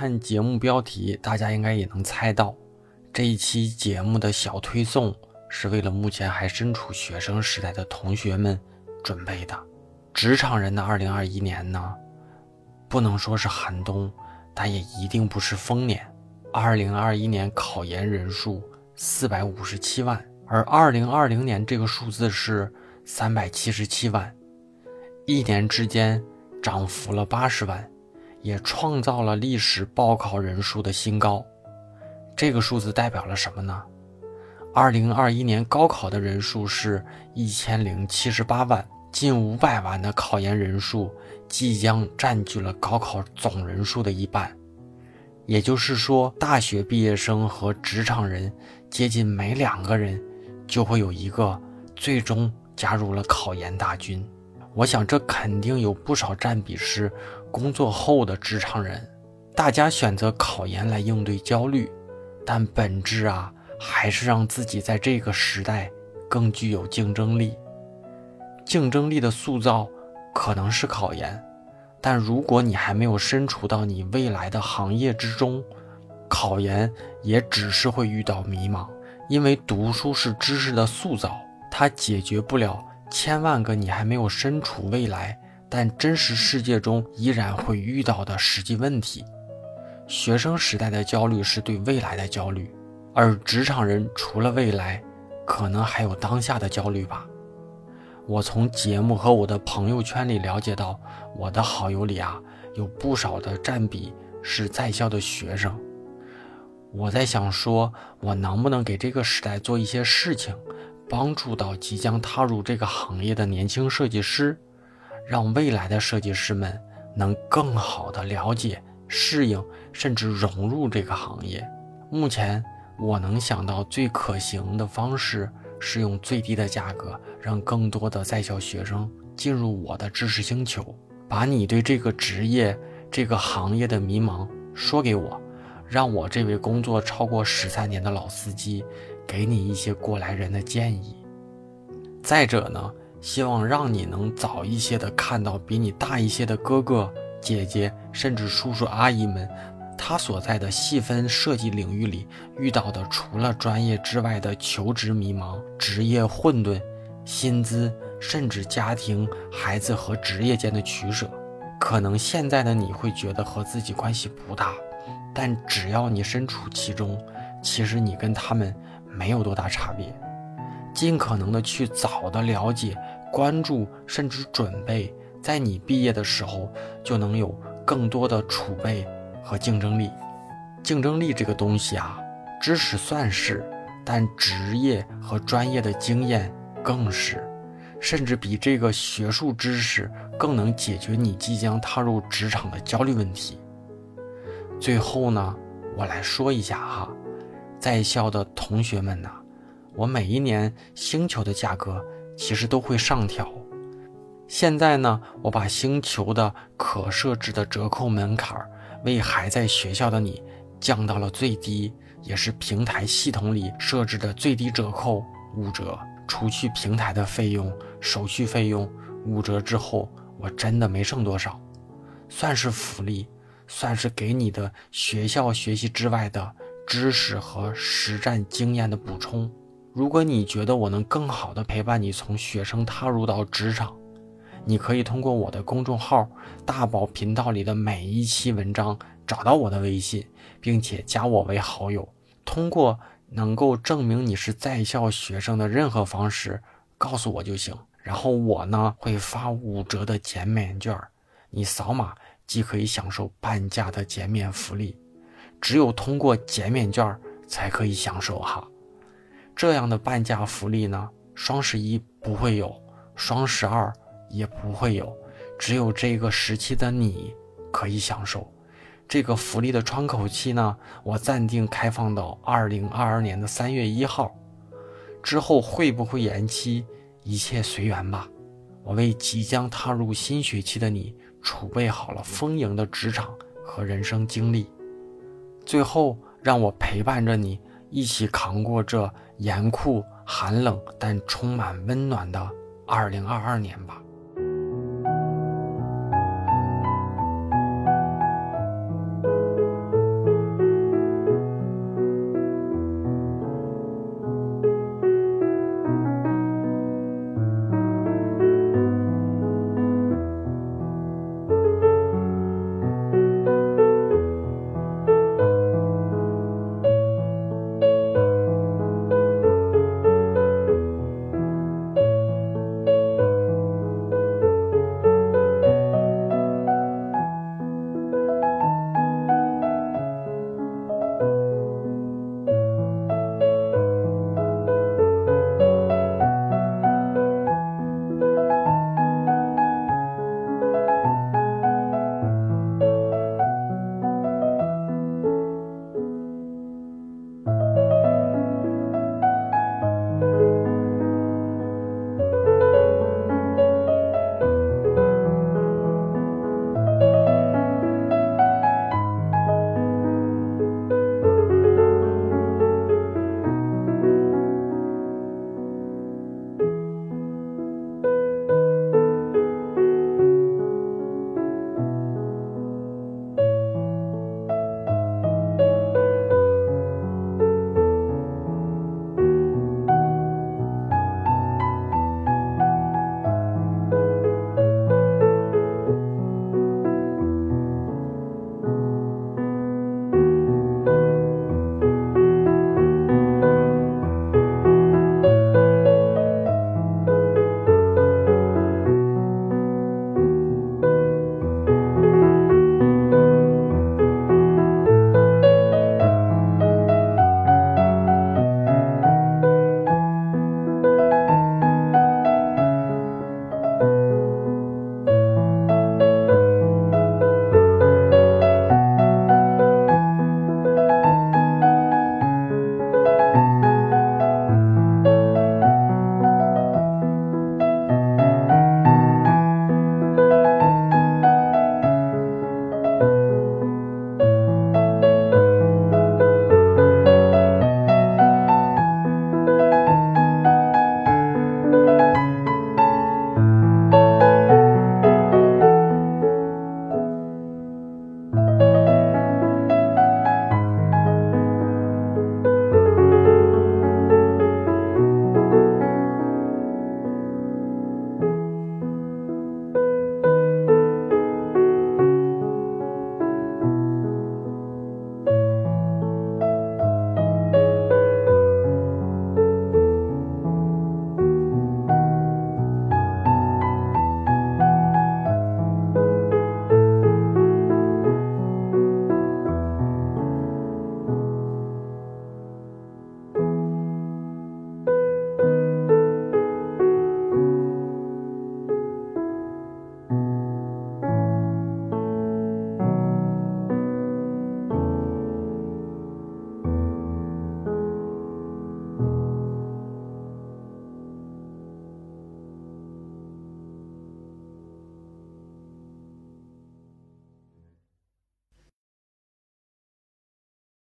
看节目标题，大家应该也能猜到，这一期节目的小推送是为了目前还身处学生时代的同学们准备的。职场人的2021年呢，不能说是寒冬，但也一定不是丰年。2021年考研人数457万，而2020年这个数字是377万，一年之间涨幅了80万。也创造了历史报考人数的新高，这个数字代表了什么呢？二零二一年高考的人数是一千零七十八万，近五百万的考研人数即将占据了高考总人数的一半，也就是说，大学毕业生和职场人接近每两个人就会有一个最终加入了考研大军。我想，这肯定有不少占比是工作后的职场人，大家选择考研来应对焦虑，但本质啊，还是让自己在这个时代更具有竞争力。竞争力的塑造可能是考研，但如果你还没有身处到你未来的行业之中，考研也只是会遇到迷茫，因为读书是知识的塑造，它解决不了。千万个你还没有身处未来，但真实世界中依然会遇到的实际问题。学生时代的焦虑是对未来的焦虑，而职场人除了未来，可能还有当下的焦虑吧。我从节目和我的朋友圈里了解到，我的好友里啊，有不少的占比是在校的学生。我在想，说我能不能给这个时代做一些事情？帮助到即将踏入这个行业的年轻设计师，让未来的设计师们能更好的了解、适应，甚至融入这个行业。目前我能想到最可行的方式是用最低的价格，让更多的在校学生进入我的知识星球，把你对这个职业、这个行业的迷茫说给我，让我这位工作超过十三年的老司机。给你一些过来人的建议。再者呢，希望让你能早一些的看到比你大一些的哥哥姐姐，甚至叔叔阿姨们，他所在的细分设计领域里遇到的除了专业之外的求职迷茫、职业混沌、薪资，甚至家庭、孩子和职业间的取舍。可能现在的你会觉得和自己关系不大，但只要你身处其中，其实你跟他们。没有多大差别，尽可能的去早的了解、关注，甚至准备，在你毕业的时候就能有更多的储备和竞争力。竞争力这个东西啊，知识算是，但职业和专业的经验更是，甚至比这个学术知识更能解决你即将踏入职场的焦虑问题。最后呢，我来说一下哈。在校的同学们呐，我每一年星球的价格其实都会上调。现在呢，我把星球的可设置的折扣门槛为还在学校的你降到了最低，也是平台系统里设置的最低折扣五折。除去平台的费用、手续费用，五折之后，我真的没剩多少，算是福利，算是给你的学校学习之外的。知识和实战经验的补充。如果你觉得我能更好的陪伴你从学生踏入到职场，你可以通过我的公众号“大宝频道”里的每一期文章找到我的微信，并且加我为好友。通过能够证明你是在校学生的任何方式告诉我就行。然后我呢会发五折的减免券，你扫码即可以享受半价的减免福利。只有通过减免券才可以享受哈，这样的半价福利呢，双十一不会有，双十二也不会有，只有这个时期的你可以享受。这个福利的窗口期呢，我暂定开放到二零二二年的三月一号，之后会不会延期，一切随缘吧。我为即将踏入新学期的你储备好了丰盈的职场和人生经历。最后，让我陪伴着你，一起扛过这严酷、寒冷但充满温暖的2022年吧。